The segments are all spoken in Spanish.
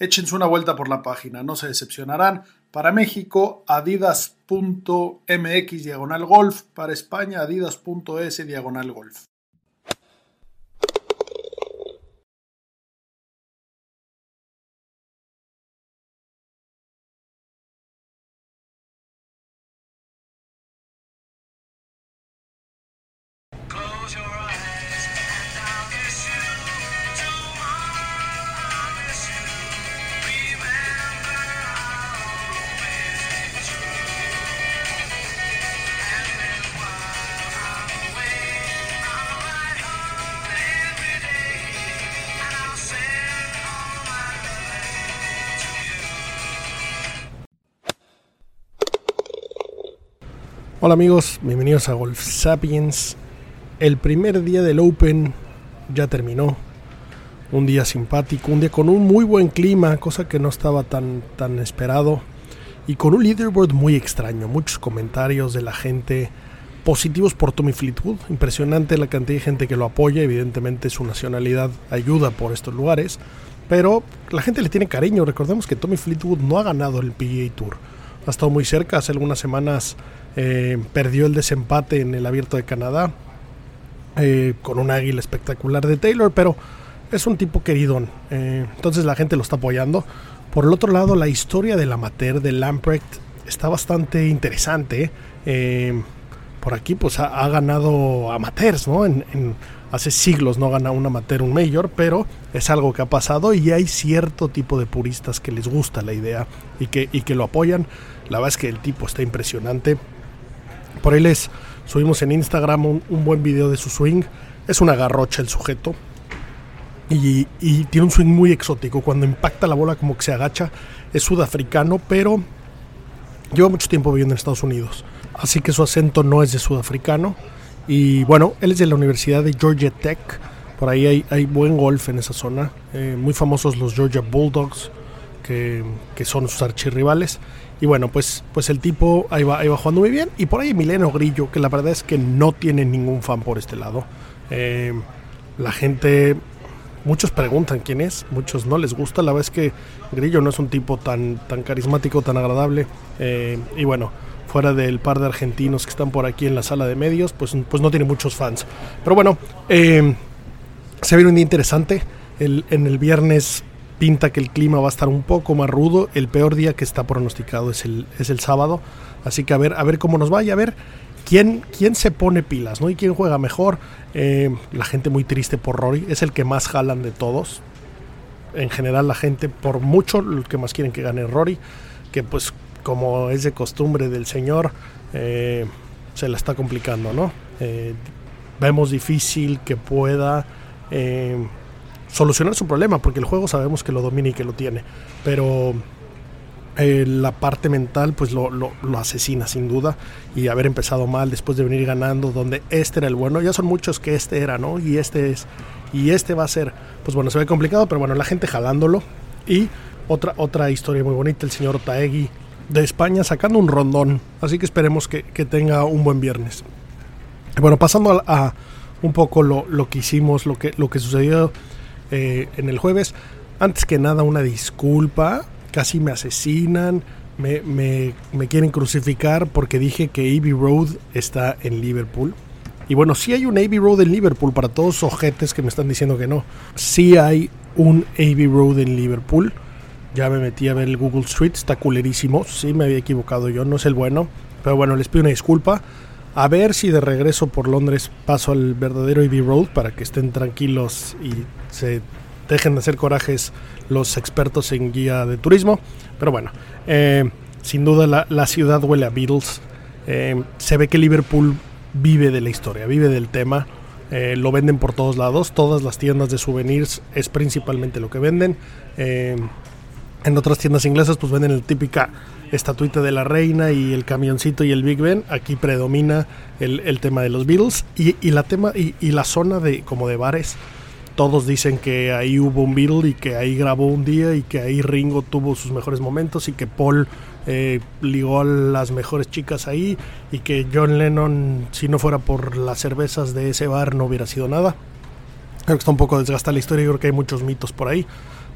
Échense una vuelta por la página, no se decepcionarán. Para México, adidas.mx diagonal golf. Para España, adidas.es diagonal golf. Hola amigos, bienvenidos a Golf Sapiens. El primer día del Open ya terminó. Un día simpático, un día con un muy buen clima, cosa que no estaba tan, tan esperado. Y con un leaderboard muy extraño, muchos comentarios de la gente positivos por Tommy Fleetwood. Impresionante la cantidad de gente que lo apoya, evidentemente su nacionalidad ayuda por estos lugares. Pero la gente le tiene cariño, recordemos que Tommy Fleetwood no ha ganado el PGA Tour. Ha estado muy cerca, hace algunas semanas eh, perdió el desempate en el abierto de Canadá eh, con un águila espectacular de Taylor, pero es un tipo queridón. Eh, entonces la gente lo está apoyando. Por el otro lado, la historia del amateur de Lamprecht está bastante interesante. por aquí, pues ha, ganado amateurs, ¿no? Hace siglos no gana un amateur un mayor, pero es algo que ha pasado y hay cierto tipo de puristas que les gusta la idea y que, y que lo apoyan. La verdad es que el tipo está impresionante. Por ahí les subimos en Instagram un, buen video de su swing. Es una garrocha el sujeto. Y, tiene un swing muy exótico. Cuando impacta la bola como que se agacha. Es sudafricano, pero lleva mucho tiempo viviendo en Estados Unidos. Así que su acento no es de sudafricano. Y bueno, él es de la Universidad de Georgia Tech. Por ahí hay, buen golf en esa zona. Eh, muy famosos los Georgia Bulldogs, que, que son sus archirrivales. Y bueno, pues, pues el tipo ahí va, jugando muy bien. Y por ahí Mileno Grillo, que la verdad es que no tiene ningún fan por este lado. Eh, la gente, muchos preguntan quién es, muchos no les gusta. La verdad es que Grillo no es un tipo tan, tan carismático, tan agradable. Eh, y bueno, fuera del par de argentinos que están por aquí en la sala de medios, pues, pues no tiene muchos fans. Pero bueno, eh, se viene un día interesante. El, en el viernes pinta que el clima va a estar un poco más rudo. El peor día que está pronosticado es el, es el sábado. Así que a ver, a ver cómo nos vaya, a ver quién, quién se pone pilas, ¿no? Y quién juega mejor. Eh, la gente muy triste por Rory. Es el que más jalan de todos. En general, la gente, por mucho, lo que más quieren que gane Rory. Que pues, como es de costumbre del señor, eh, se la está complicando, ¿no? Eh, vemos difícil que pueda solucionar su problema, porque el juego sabemos que lo domina y que lo tiene, pero eh, la parte mental pues lo, lo, asesina sin duda y haber empezado mal después de venir ganando donde este era el bueno, ya son muchos que este era, ¿no? Y este es, y este va a ser, pues bueno, se ve complicado, pero bueno, la gente jalándolo y otra, otra historia muy bonita, el señor Taegui de España sacando un rondón, así que esperemos que, tenga un buen viernes. Bueno, pasando a, un poco lo, lo, que hicimos, lo que, lo que sucedió eh, en el jueves. Antes que nada, una disculpa. Casi me asesinan. Me, me, me quieren crucificar porque dije que Abbey Road está en Liverpool. Y bueno, sí hay un Abbey Road en Liverpool para todos los ojetes que me están diciendo que no. Sí hay un Abbey Road en Liverpool. Ya me metí a ver el Google Street, está culerísimo. Sí me había equivocado yo, no es el bueno. Pero bueno, les pido una disculpa. A ver si de regreso por Londres paso al verdadero Abbey Road para que estén tranquilos y se dejen de hacer corajes los expertos en guía de turismo. Pero bueno, eh, sin duda la, la, ciudad huele a Beatles. Eh, se ve que Liverpool vive de la historia, vive del tema. Eh, lo venden por todos lados. Todas las tiendas de souvenirs es principalmente lo que venden. En otras tiendas inglesas pues venden la típica estatuita de la reina y el camioncito y el Big Ben. Aquí predomina el, el tema de los Beatles y, y la tema y, y, la zona de como de bares. Todos dicen que ahí hubo un Beatle y que ahí grabó un día y que ahí Ringo tuvo sus mejores momentos y que Paul eh, ligó a las mejores chicas ahí y que John Lennon, si no fuera por las cervezas de ese bar, no hubiera sido nada. Creo que está un poco desgastada la historia, creo que hay muchos mitos por ahí.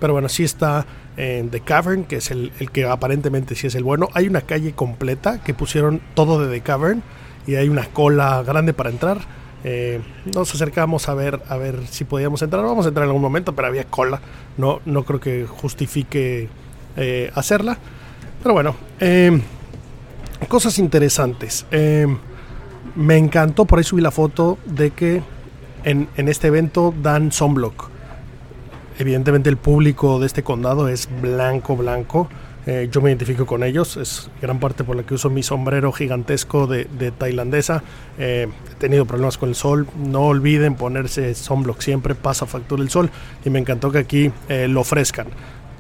Pero bueno, sí está en The Cavern, que es el, el, que aparentemente sí es el bueno. Hay una calle completa que pusieron todo de The Cavern y hay una cola grande para entrar. Eh, nos acercamos a ver a ver si podíamos entrar. Vamos a entrar en algún momento, pero había cola. No, no creo que justifique eh, hacerla. Pero bueno, eh, cosas interesantes. Eh, me encantó, por ahí subí la foto de que en, en este evento dan sunblock. Evidentemente el público de este condado es blanco, blanco. Eh, yo me identifico con ellos, es gran parte por la que uso mi sombrero gigantesco de, de tailandesa. Eh, he tenido problemas con el sol, no olviden ponerse sunblock siempre, pasa factura el sol y me encantó que aquí eh, lo ofrezcan.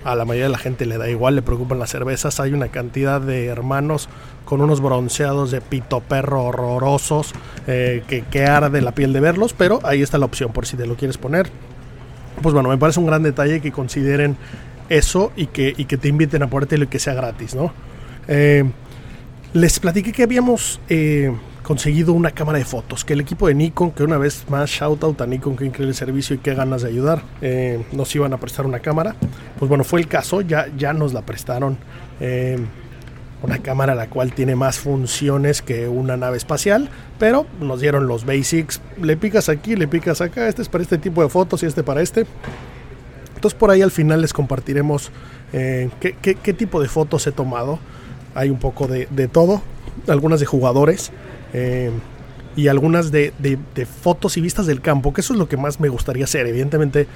A la mayoría de la gente le da igual, le preocupan las cervezas. Hay una cantidad de hermanos con unos bronceados de pito perro horrorosos eh, que, que arde la piel de verlos, pero ahí está la opción por si te lo quieres poner. Pues bueno, me parece un gran detalle que consideren eso y que, y que te inviten a ponértelo y que sea gratis, ¿no? Eh, les platiqué que habíamos eh, conseguido una cámara de fotos, que el equipo de Nikon, que una vez más shout out a Nikon, que increíble servicio y qué ganas de ayudar, eh, nos iban a prestar una cámara. Pues bueno, fue el caso, ya, ya nos la prestaron. Una cámara la cual tiene más funciones que una nave espacial, pero nos dieron los basics. Le picas aquí, le picas acá, este es para este tipo de fotos y este para este. Entonces por ahí al final les compartiremos eh, qué, tipo de fotos he tomado. Hay un poco de, todo, algunas de jugadores eh, y algunas de, de, fotos y vistas del campo, que eso es lo que más me gustaría hacer. Evidentemente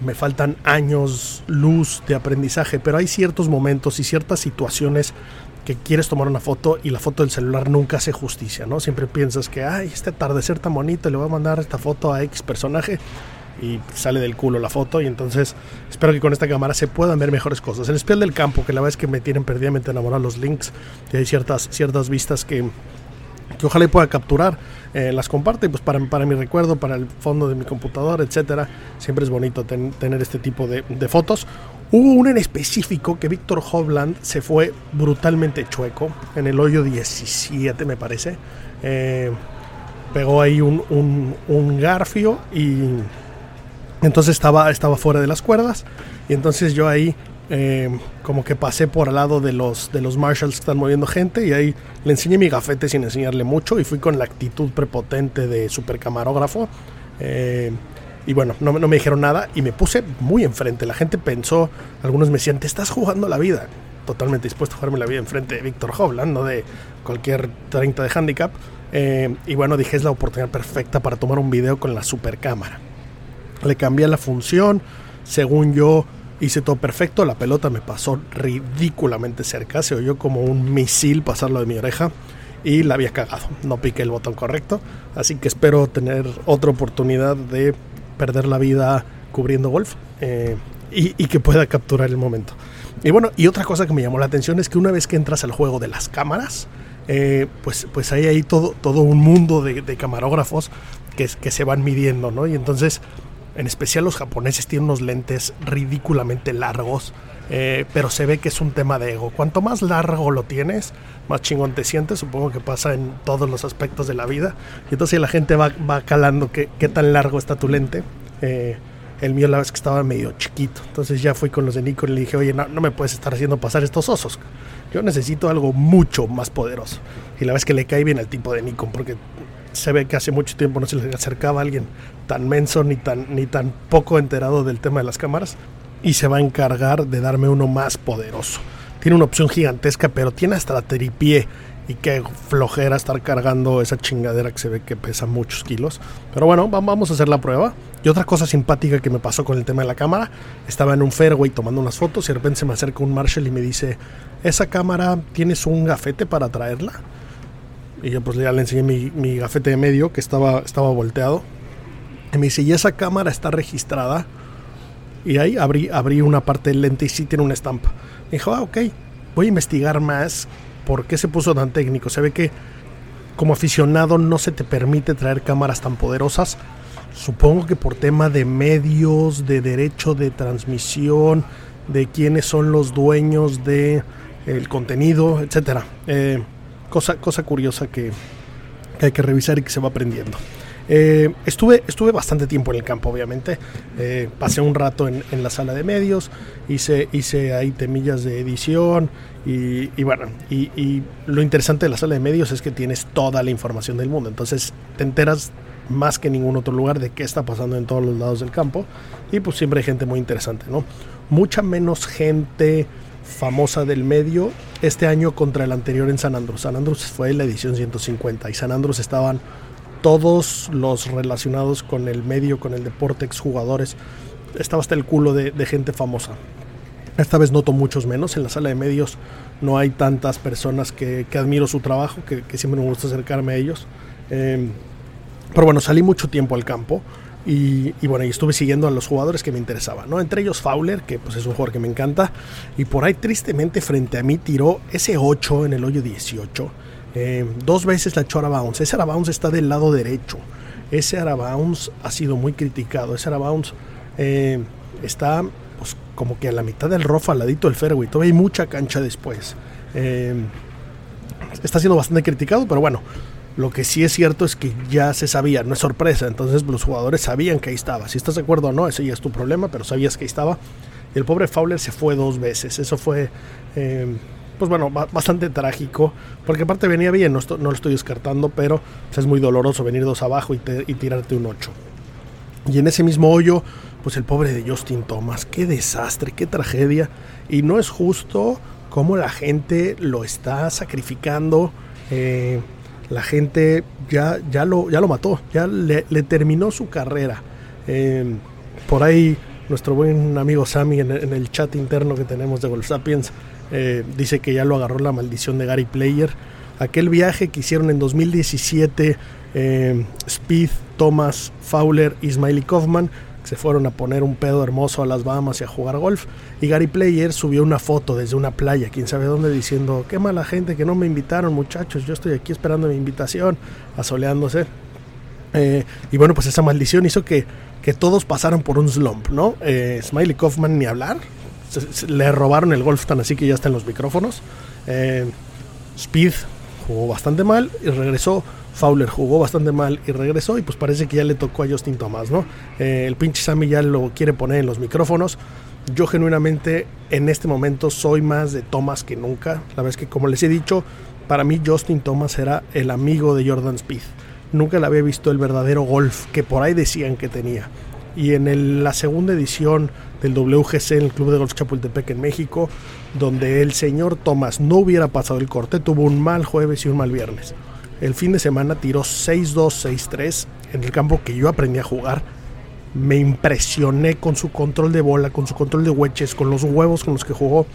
me faltan años luz de aprendizaje, pero hay ciertos momentos y ciertas situaciones que quieres tomar una foto y la foto del celular nunca hace justicia, ¿no? Siempre piensas que, ay, este atardecer tan bonito, le voy a mandar esta foto a X personaje y sale del culo la foto y entonces espero que con esta cámara se puedan ver mejores cosas. El espial del campo, que la verdad es que me tienen perdidamente enamorado los links y hay ciertas, ciertas vistas que, que ojalá pueda capturar, eh, las comparte pues para, para, mi recuerdo, para el fondo de mi computadora, etcétera. Siempre es bonito ten, tener este tipo de, fotos. Hubo una en específico que Víctor Hovland se fue brutalmente chueco, en el hoyo 17 me parece. Eh, pegó ahí un, un, un garfio y entonces estaba, estaba fuera de las cuerdas y entonces yo ahí eh, como que pasé por al lado de los, de los marshals que están moviendo gente y ahí le enseñé mi gafete sin enseñarle mucho y fui con la actitud prepotente de super camarógrafo. Eh, y bueno, no, no, me dijeron nada y me puse muy enfrente. La gente pensó, algunos me decían, te estás jugando la vida. Totalmente dispuesto a jugarme la vida enfrente de Víctor Hovland, no de cualquier 30 de handicap. Eh, y bueno, dije, es la oportunidad perfecta para tomar un video con la super cámara. Le cambié la función, según yo hice todo perfecto, la pelota me pasó ridículamente cerca, se oyó como un misil pasarlo de mi oreja y la había cagado, no piqué el botón correcto, así que espero tener otra oportunidad de perder la vida cubriendo golf eh, y, que pueda capturar el momento. Y bueno, y otra cosa que me llamó la atención es que una vez que entras al juego de las cámaras, eh, pues, pues hay ahí todo, todo un mundo de, de camarógrafos que, que, se van midiendo, ¿no? Y entonces, en especial los japoneses tienen unos lentes ridículamente largos, eh, pero se ve que es un tema de ego. Cuanto más largo lo tienes, más chingón te sientes, supongo que pasa en todos los aspectos de la vida. Y entonces la gente va, va calando qué, qué tan largo está tu lente. Eh, el mío la vez que estaba medio chiquito. Entonces ya fui con los de Nikon y le dije, oye, no, no, me puedes estar haciendo pasar estos osos. Yo necesito algo mucho más poderoso. Y la vez que le cae bien al tipo de Nikon, porque se ve que hace mucho tiempo no se le acercaba a alguien tan menso ni tan, ni tan poco enterado del tema de las cámaras. Y se va a encargar de darme uno más poderoso. Tiene una opción gigantesca, pero tiene hasta la tripié y qué flojera estar cargando esa chingadera que se ve que pesa muchos kilos. Pero bueno, vamos a hacer la prueba. Y otra cosa simpática que me pasó con el tema de la cámara, estaba en un fairway tomando unas fotos y de repente se me acerca un Marshall y me dice, ¿esa cámara tienes un gafete para traerla? Y yo pues ya le enseñé mi, gafete de medio que estaba, estaba volteado. Y me dice, ¿y esa cámara está registrada? Y ahí abrí, abrí una parte del lente y sí tiene una estampa. Dijo, ah, ok, voy a investigar más por qué se puso tan técnico. Se ve que como aficionado no se te permite traer cámaras tan poderosas. Supongo que por tema de medios, de derecho de transmisión, de quiénes son los dueños de el contenido, etcétera. Eh, cosa, cosa curiosa que, hay que revisar y que se va aprendiendo. Eh, estuve, estuve bastante tiempo en el campo, obviamente. Eh, pasé un rato en, la sala de medios, hice, hice ahí temillas de edición y, bueno, y, y, lo interesante de la sala de medios es que tienes toda la información del mundo. Entonces te enteras más que en ningún otro lugar de qué está pasando en todos los lados del campo y pues siempre hay gente muy interesante, ¿no? Mucha menos gente famosa del medio este año contra el anterior en San Andrés. San Andrés fue la edición 150 y San Andrés estaban todos los relacionados con el medio, con el deporte, exjugadores. Estaba hasta el culo de, gente famosa. Esta vez noto muchos menos. En la sala de medios no hay tantas personas que, admiro su trabajo, que, siempre me gusta acercarme a ellos. Em, pero bueno, salí mucho tiempo al campo. Y, bueno, y estuve siguiendo a los jugadores que me interesaban, ¿no? Entre ellos Fowler, que pues es un jugador que me encanta. Y por ahí tristemente frente a mí tiró ese 8 en el hoyo 18. Eh, dos veces la echó a bounce. Ese bounce está del lado derecho. Ese bounce ha sido muy criticado. Ese bounce eh, está pues, como que a la mitad del rough al ladito del fairway. Todavía hay mucha cancha después. Eh, está siendo bastante criticado, pero bueno, lo que sí es cierto es que ya se sabía, no es sorpresa. Entonces los jugadores sabían que ahí estaba. Si estás de acuerdo o no, eso ya es tu problema, pero sabías que ahí estaba. El pobre Fowler se fue dos veces. Eso fue, eh, pues bueno, bastante trágico. Porque aparte venía bien, no, lo estoy descartando, pero pues, es muy doloroso venir dos abajo y, tirarte un 8. Y en ese mismo hoyo, pues el pobre de Justin Thomas. Qué desastre, qué tragedia. Y no es justo cómo la gente lo está sacrificando. Eh, la gente ya, ya, lo, ya lo mató, ya le, terminó su carrera. Em, por ahí nuestro buen amigo Sammy en, el chat interno que tenemos de Golf Sapiens eh, dice que ya lo agarró la maldición de Gary Player. Aquel viaje que hicieron en 2017 em, Speed, Thomas, Fowler y Smiley Kaufman se fueron a poner un pedo hermoso a las Bahamas y a jugar golf. Y Gary Player subió una foto desde una playa, quién sabe dónde, diciendo, qué mala gente que no me invitaron muchachos, yo estoy aquí esperando mi invitación, asoleándose. Eh, y bueno, pues esa maldición hizo que, que todos pasaran por un slump, ¿no? Eh, Smiley Kaufman ni hablar, le robaron el golf tan así que ya está en los micrófonos. Eh, Speed jugó bastante mal y regresó Fowler jugó bastante mal y regresó y pues parece que ya le tocó a Justin Thomas, ¿no? Eh, el pinche Sammy ya lo quiere poner en los micrófonos. Yo genuinamente en este momento soy más de Thomas que nunca. La es que como les he dicho, para mí Justin Thomas era el amigo de Jordan Speed. Nunca le había visto el verdadero golf que por ahí decían que tenía. Y en la segunda edición del WGC en el Club de Golf Chapultepec en México, donde el señor Thomas no hubiera pasado el corte, tuvo un mal jueves y un mal viernes. El fin de semana tiró 6-2, 6-3 en el campo que yo aprendí a jugar. Me impresioné con su control de bola, con su control de wedges, con los huevos con los que jugó.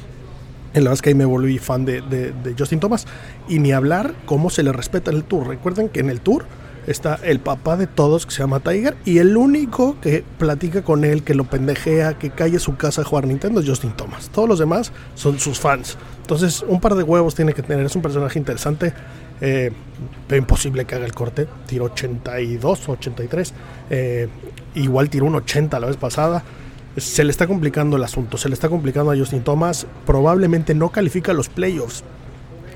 En la verdad es que ahí me volví fan de, de Justin Thomas. Y ni hablar cómo se le respeta en el tour. Recuerden que en el tour está el papá de todos que se llama Tiger y el único que platica con él, que lo pendejea, que calle su casa a jugar Nintendo es Justin Thomas. Todos los demás son sus fans. Entonces, un par de huevos tiene que tener. Es un personaje interesante. Eh, imposible que haga el corte. Tiro 82 o 83. Eh, igual tiró un 80 la vez pasada. Se le está complicando el asunto. Se le está complicando a Justin Thomas. Probablemente no califica los playoffs.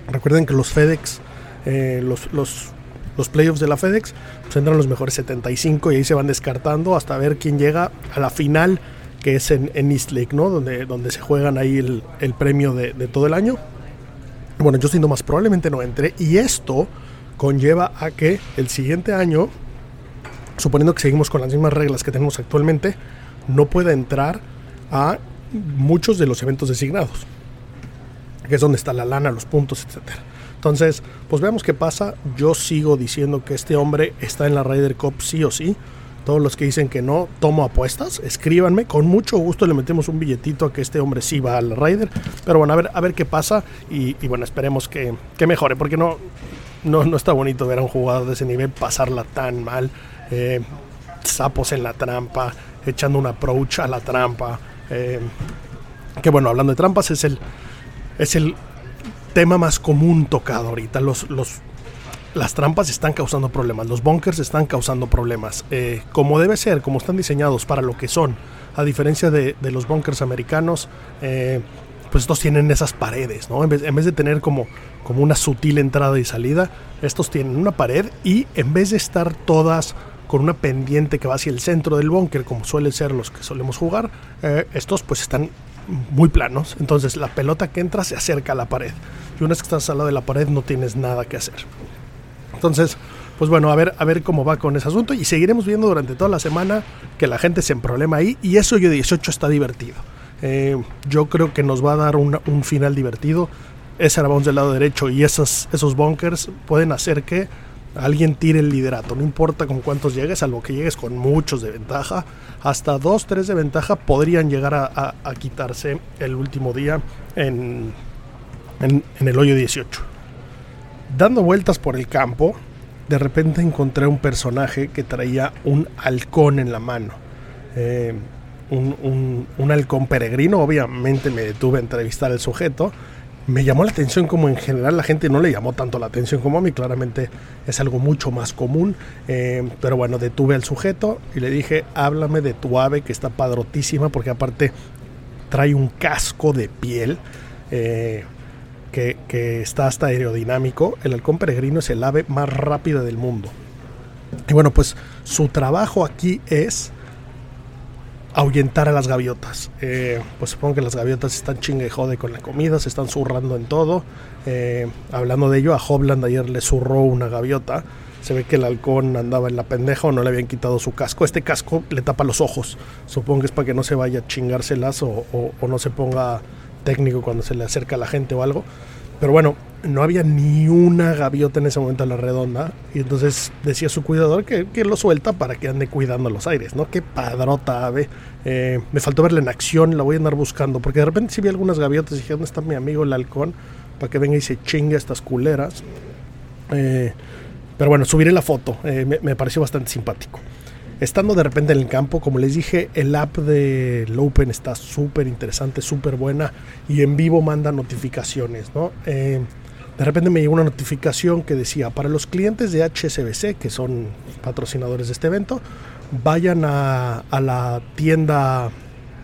Recuerden que los FedEx, eh, los, los, los, playoffs de la FedEx, pues entran los mejores 75 y ahí se van descartando hasta ver quién llega a la final que es en, East Lake, ¿no? Donde, donde se juegan ahí el, premio de, todo el año. Bueno, yo siendo más probablemente no entre. Y esto conlleva a que el siguiente año, suponiendo que seguimos con las mismas reglas que tenemos actualmente, no pueda entrar a muchos de los eventos designados. Que es donde está la lana, los puntos, etc. Entonces, pues veamos qué pasa. Yo sigo diciendo que este hombre está en la Ryder Cup sí o sí. Todos los que dicen que no, tomo apuestas, escríbanme. Con mucho gusto le metemos un billetito a que este hombre sí va al Ryder. Pero bueno, a ver, a ver qué pasa. Y, bueno, esperemos que, mejore. Porque no, no, no está bonito ver a un jugador de ese nivel pasarla tan mal. Eh, sapos en la trampa, echando un approach a la trampa. Eh, que bueno, hablando de trampas, es el, es el tema más común tocado ahorita. Los, los, las trampas están causando problemas, los bunkers están causando problemas. Eh, como debe ser, como están diseñados para lo que son, a diferencia de, los bunkers americanos, eh, pues estos tienen esas paredes, ¿no? En vez, en vez, de tener como, como una sutil entrada y salida, estos tienen una pared y en vez de estar todas con una pendiente que va hacia el centro del búnker, como suelen ser los que solemos jugar, eh, estos pues están muy planos. Entonces la pelota que entra se acerca a la pared. Y una vez que estás al lado de la pared no tienes nada que hacer. Entonces, pues bueno, a ver, a ver cómo va con ese asunto. Y seguiremos viendo durante toda la semana que la gente se emproblema ahí. Y eso yo 18 está divertido. Eh, yo creo que nos va a dar un, final divertido. Ese bounce del lado derecho y esos, esos bunkers pueden hacer que alguien tire el liderato. No importa con cuántos llegues, salvo que llegues con muchos de ventaja. Hasta 2, 3 de ventaja podrían llegar a, quitarse el último día en, en, el hoyo 18. Dando vueltas por el campo, de repente encontré un personaje que traía un halcón en la mano. Eh, un, un, halcón peregrino, obviamente me detuve a entrevistar al sujeto me llamó la atención como en general la gente no le llamó tanto la atención como a mí, claramente es algo mucho más común, eh, pero bueno, detuve al sujeto y le dije, háblame de tu ave que está padrotísima porque aparte trae un casco de piel eh, que, que está hasta aerodinámico, el halcón peregrino es el ave más rápida del mundo. Y bueno, pues su trabajo aquí es ahuyentar a las gaviotas. Eh, pues supongo que las gaviotas están chingue jode con la comida, se están zurrando en todo. Eh, hablando de ello, a Hobland ayer le zurró una gaviota. Se ve que el halcón andaba en la pendeja o no le habían quitado su casco. Este casco le tapa los ojos. Supongo que es para que no se vaya a chingárselas o, o no se ponga técnico cuando se le acerca a la gente o algo. Pero bueno, no había ni una gaviota en ese momento en la redonda. Y entonces decía su cuidador que, lo suelta para que ande cuidando los aires, ¿no? Qué padrota ave. Eh, me faltó verla en acción, la voy a andar buscando. Porque de repente sí vi algunas gaviotas y dije, ¿dónde está mi amigo el halcón? Para que venga y se chingue a estas culeras. Eh, pero bueno, subiré la foto. Eh, me, me pareció bastante simpático estando de repente en el campo, como les dije, el app de Open está súper interesante, súper buena y en vivo manda notificaciones, ¿no? Eh, de repente me llegó una notificación que decía, para los clientes de HSBC, que son patrocinadores de este evento, vayan a, la tienda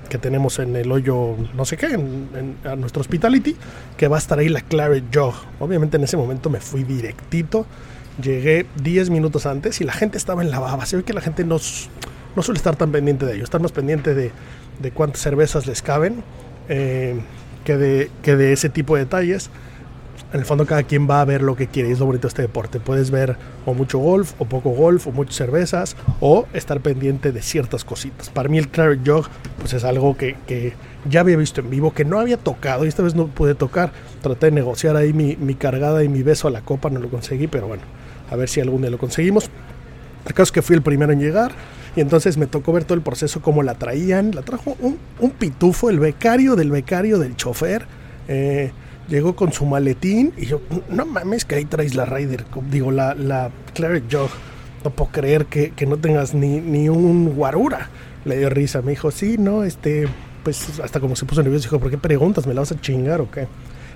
que tenemos en el hoyo, no sé qué, en, a nuestro hospitality, que va a estar ahí la Claret Jog. Obviamente en ese momento me fui directito Llegué 10 minutos antes y la gente estaba en la baba. Se ve que la gente no, no suele estar tan pendiente de ello, estar más pendiente de, de cuántas cervezas les caben eh, que, de, que de ese tipo de detalles. En el fondo cada quien va a ver lo que quiere es lo bonito de este deporte. Puedes ver o mucho golf, o poco golf, o muchas cervezas, o estar pendiente de ciertas cositas. Para mí el Claret Jog pues es algo que, que, ya había visto en vivo, que no había tocado y esta vez no pude tocar. Traté de negociar ahí mi, mi cargada y mi beso a la copa, no lo conseguí, pero bueno, a ver si algún día lo conseguimos. El caso es que fui el primero en llegar y entonces me tocó ver todo el proceso, cómo la traían. La trajo un, pitufo, el becario del becario del chofer. Eh, llegó con su maletín y yo, no mames que ahí traes la Ryder, digo, la, la Claret Jog. No puedo creer que, no tengas ni, ni un guarura. Le dio risa, me dijo, sí, no, este, pues hasta como se puso nervioso, dijo, ¿por qué preguntas? ¿Me la vas a chingar o qué?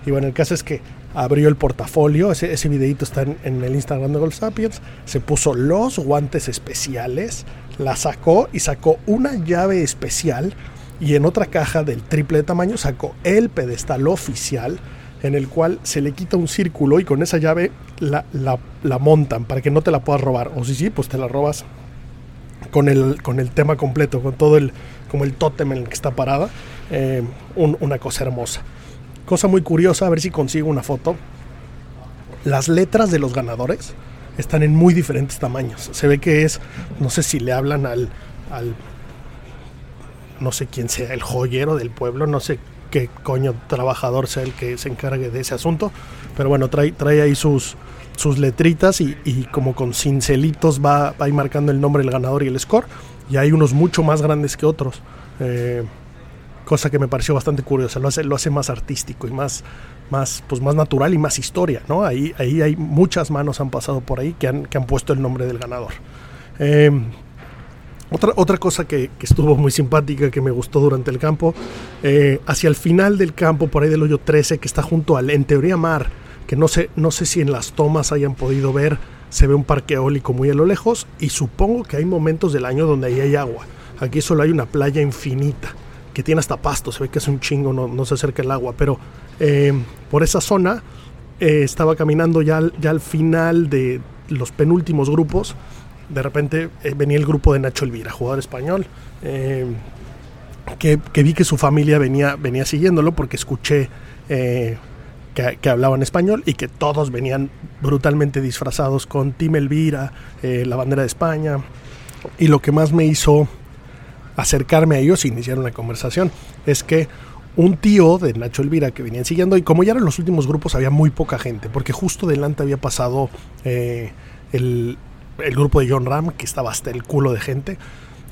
Y bueno, el caso es que abrió el portafolio, ese, ese videito está en, el Instagram de Gold Sapiens, se puso los guantes especiales, la sacó y sacó una llave especial y en otra caja del triple de tamaño sacó el pedestal oficial en el cual se le quita un círculo y con esa llave la, montan para que no te la puedas robar. O si sí, pues te la robas con el, con el tema completo, con todo el, como el tótem en el que está parada. Eh, una cosa hermosa. Cosa muy curiosa, a ver si consigo una foto. Las letras de los ganadores están en muy diferentes tamaños. Se ve que es, no sé si le hablan al, al no sé quién sea, el joyero del pueblo, no sé qué coño trabajador sea el que se encargue de ese asunto. Pero bueno, trae, trae ahí sus, sus letritas y, y como con cincelitos va, va ahí marcando el nombre del ganador y el score. Y hay unos mucho más grandes que otros. Eh, cosa que me pareció bastante curiosa. Lo hace, lo hace más artístico y más, más, pues más natural y más historia. ¿no? Ahí, ahí hay muchas manos han pasado por ahí que han, que han puesto el nombre del ganador. Eh, otra, otra cosa que, que, estuvo muy simpática, que me gustó durante el campo, eh, hacia el final del campo, por ahí del hoyo 13, que está junto al, en teoría, mar, que no sé, no sé si en las tomas hayan podido ver, se ve un parque eólico muy a lo lejos y supongo que hay momentos del año donde ahí hay agua. Aquí solo hay una playa infinita que tiene hasta pasto, se ve que es un chingo, no, no se acerca el agua, pero eh, por esa zona eh, estaba caminando ya, ya al final de los penúltimos grupos de repente eh, venía el grupo de Nacho Elvira, jugador español, eh, que, vi que su familia venía, venía siguiéndolo porque escuché eh, que, hablaban español y que todos venían brutalmente disfrazados con Team Elvira, la bandera de España. Y lo que más me hizo acercarme a ellos e iniciar una conversación es que un tío de Nacho Elvira que venían siguiendo y como ya eran los últimos grupos había muy poca gente porque justo delante había pasado el el grupo de John Ram, que estaba hasta el culo de gente,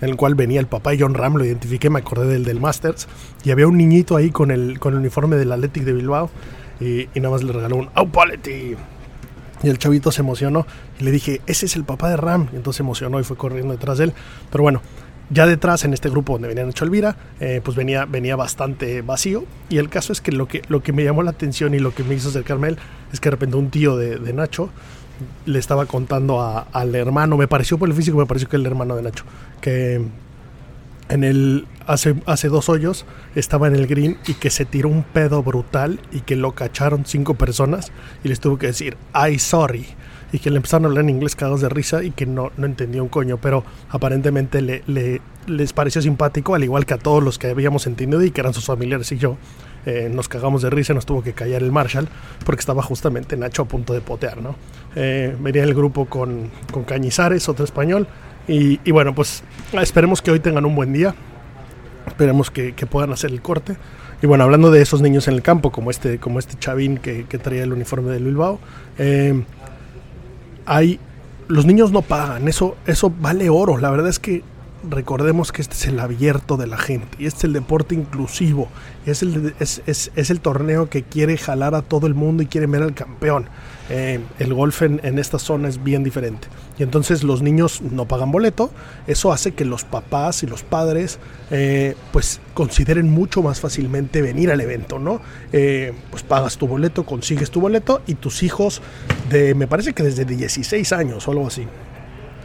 en el cual venía el papá de John Ram, lo identifiqué, me acordé del del Masters, y había un niñito ahí con el, con el uniforme del Athletic de Bilbao, y, y nada más le regaló un Aupaleti. Y el chavito se emocionó, y le dije, ese es el papá de Ram, y entonces se emocionó y fue corriendo detrás de él. Pero bueno, ya detrás, en este grupo donde venía Nacho Elvira, eh, pues venía, venía bastante vacío. Y el caso es que lo, que lo que me llamó la atención y lo que me hizo acercarme a él es que de repente un tío de, de Nacho le estaba contando al hermano, me pareció por el físico, me pareció que el hermano de Nacho, que en el hace, hace dos hoyos estaba en el green y que se tiró un pedo brutal y que lo cacharon cinco personas y les tuvo que decir, ay, sorry. Y que le empezaron a hablar en inglés cagados de risa y que no, no entendía un coño, pero aparentemente le, le, les pareció simpático, al igual que a todos los que habíamos entendido y que eran sus familiares y yo. Eh, nos cagamos de risa, nos tuvo que callar el Marshall porque estaba justamente Nacho a punto de potear, ¿no? Eh, venía el grupo con, con Cañizares, otro español, y, y, bueno, pues esperemos que hoy tengan un buen día, esperemos que, que, puedan hacer el corte. Y bueno, hablando de esos niños en el campo, como este, como este chavín que, que traía el uniforme del Bilbao, eh, hay, los niños no pagan, eso, eso vale oro, la verdad es que recordemos que este es el abierto de la gente y este es el deporte inclusivo. Es el, es, es, el torneo que quiere jalar a todo el mundo y quiere ver al campeón. Eh, el golf en, en, esta zona es bien diferente. Y entonces los niños no pagan boleto. Eso hace que los papás y los padres eh, pues consideren mucho más fácilmente venir al evento, ¿no? Eh, pues pagas tu boleto, consigues tu boleto y tus hijos de, me parece que desde 16 años o algo así.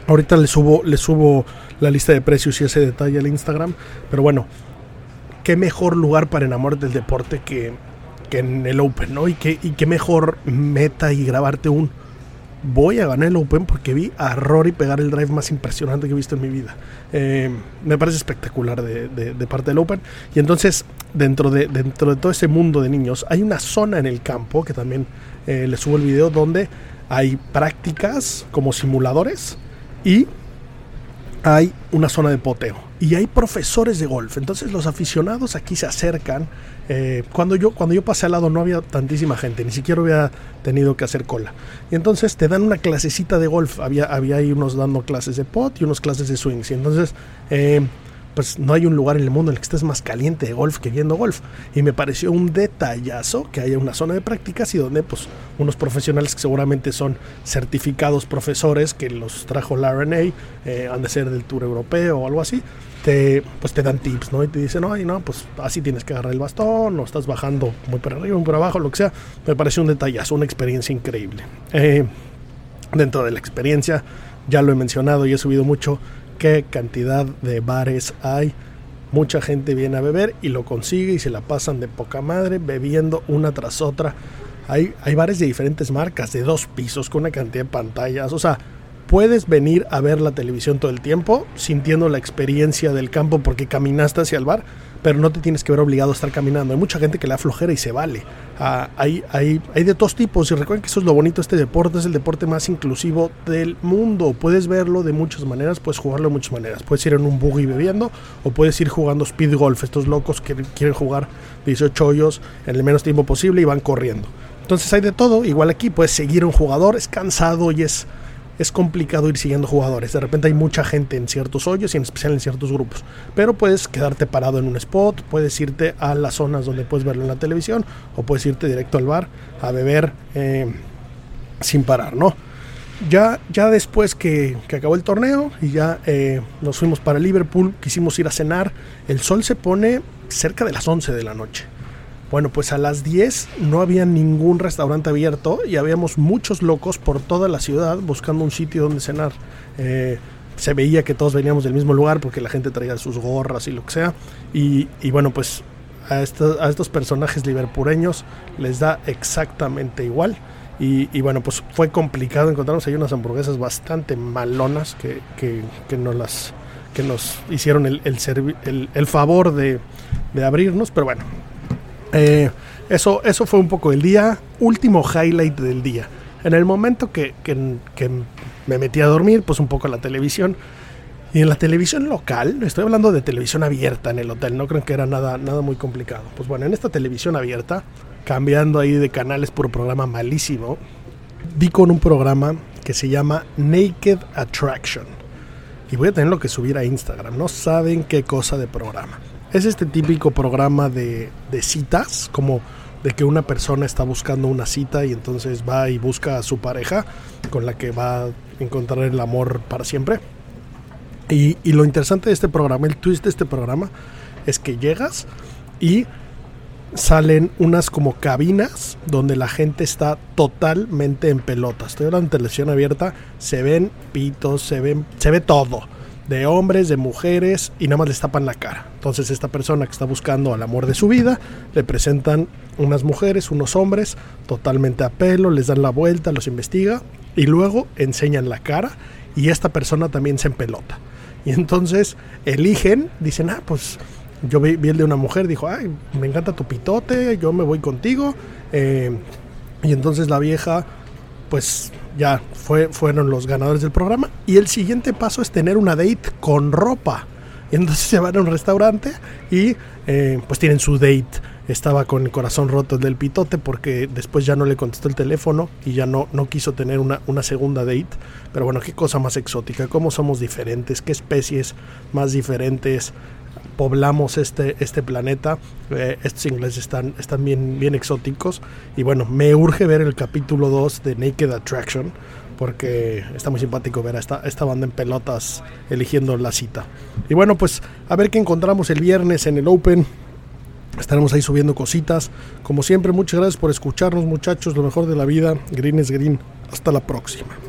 Ahorita le subo, le subo la lista de precios y ese detalle al Instagram. Pero bueno, qué mejor lugar para enamorarte del deporte que, que en el Open, ¿no? Y qué, y qué mejor meta y grabarte un voy a ganar el Open porque vi a Rory pegar el drive más impresionante que he visto en mi vida. Eh, me parece espectacular de, de, de, parte del Open. Y entonces, dentro de, dentro de todo ese mundo de niños, hay una zona en el campo que también eh, les subo el video donde hay prácticas como simuladores y hay una zona de poteo y hay profesores de golf. Entonces los aficionados aquí se acercan. Eh, cuando, yo, cuando yo pasé al lado no había tantísima gente, ni siquiera había tenido que hacer cola. Y entonces te dan una clasecita de golf. Había, había ahí unos dando clases de pot y unos clases de swings. Y entonces... Eh, pues no hay un lugar en el mundo en el que estés más caliente de golf que viendo golf. Y me pareció un detallazo que haya una zona de prácticas y donde pues unos profesionales que seguramente son certificados profesores que los trajo la RNA, eh, han de ser del Tour Europeo o algo así, te, pues te dan tips, ¿no? Y te dicen, ay, no, pues así tienes que agarrar el bastón, o estás bajando muy para arriba, muy para abajo, lo que sea. Me pareció un detallazo, una experiencia increíble. Eh, dentro de la experiencia, ya lo he mencionado y he subido mucho, qué cantidad de bares hay. Mucha gente viene a beber y lo consigue y se la pasan de poca madre bebiendo una tras otra. Hay, hay bares de diferentes marcas, de dos pisos, con una cantidad de pantallas. O sea, puedes venir a ver la televisión todo el tiempo, sintiendo la experiencia del campo porque caminaste hacia el bar, pero no te tienes que ver obligado a estar caminando. Hay mucha gente que le da flojera y se vale. Ah, hay, hay, hay de todos tipos y recuerden que eso es lo bonito de este deporte, es el deporte más inclusivo del mundo. Puedes verlo de muchas maneras, puedes jugarlo de muchas maneras. Puedes ir en un buggy bebiendo o puedes ir jugando speed golf, estos locos que quieren jugar 18 hoyos en el menos tiempo posible y van corriendo. Entonces hay de todo, igual aquí puedes seguir un jugador, es cansado y es es complicado ir siguiendo jugadores. De repente hay mucha gente en ciertos hoyos y en especial en ciertos grupos. Pero puedes quedarte parado en un spot, puedes irte a las zonas donde puedes verlo en la televisión o puedes irte directo al bar a beber eh, sin parar, ¿no? Ya, ya después que, acabó el torneo y ya eh, nos fuimos para Liverpool, quisimos ir a cenar, el sol se pone cerca de las 11 de la noche. Bueno, pues a las 10 no había ningún restaurante abierto y habíamos muchos locos por toda la ciudad buscando un sitio donde cenar. Eh, se veía que todos veníamos del mismo lugar porque la gente traía sus gorras y lo que sea. Y, bueno, pues a, estos personajes liberpureños les da exactamente igual. Y, bueno, pues fue complicado encontrarnos ahí unas hamburguesas bastante malonas que, nos, las, que nos hicieron el, favor de abrirnos. Pero bueno, eh, eso, eso fue un poco el día, último highlight del día. En el momento que, me metí a dormir, pues un poco la televisión. Y en la televisión local, estoy hablando de televisión abierta en el hotel, no creo que era nada, nada muy complicado. Pues bueno, en esta televisión abierta, cambiando ahí de canales por programa malísimo, di con un programa que se llama Naked Attraction. Y voy a tenerlo que subir a Instagram, no saben qué cosa de programa. Es este típico programa de, citas, como de que una persona está buscando una cita y entonces va y busca a su pareja con la que va a encontrar el amor para siempre. Y, lo interesante de este programa, el twist de este programa, es que llegas y salen unas como cabinas donde la gente está totalmente en pelotas. Estoy hablando de televisión abierta, se ven pitos, se ven, se ve todo de hombres, de mujeres y nada más les tapan la cara. Entonces esta persona que está buscando al amor de su vida, le presentan unas mujeres, unos hombres, totalmente a pelo, les dan la vuelta, los investiga y luego enseñan la cara y esta persona también se empelota. Y entonces eligen, dicen, ah, pues yo vi, el de una mujer, dijo, ay, me encanta tu pitote, yo me voy contigo. Eh, y entonces la vieja, pues ya fue, fueron los ganadores del programa. Y el siguiente paso es tener una date con ropa. Y entonces se van a un restaurante y eh, pues tienen su date. Estaba con el corazón roto del pitote porque después ya no le contestó el teléfono y ya no, no quiso tener una, una segunda date. Pero bueno, qué cosa más exótica, cómo somos diferentes, qué especies más diferentes poblamos este, este planeta. Eh, estos ingleses están, están bien, bien exóticos. Y bueno, me urge ver el capítulo 2 de Naked Attraction. Porque está muy simpático ver a esta, esta banda en pelotas eligiendo la cita. Y bueno, pues a ver qué encontramos el viernes en el Open. Estaremos ahí subiendo cositas. Como siempre, muchas gracias por escucharnos, muchachos. Lo mejor de la vida. Green es green. Hasta la próxima.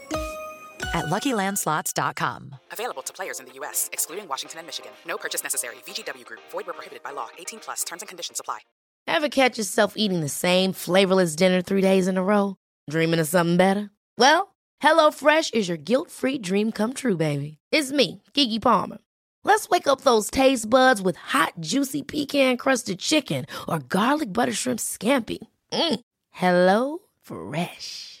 at LuckyLandSlots.com. Available to players in the U.S., excluding Washington and Michigan. No purchase necessary. VGW Group. Void where prohibited by law. 18 plus. Terms and conditions apply. Ever catch yourself eating the same flavorless dinner three days in a row? Dreaming of something better? Well, HelloFresh is your guilt-free dream come true, baby. It's me, Gigi Palmer. Let's wake up those taste buds with hot, juicy pecan-crusted chicken or garlic butter shrimp scampi. Mm. Hello Fresh.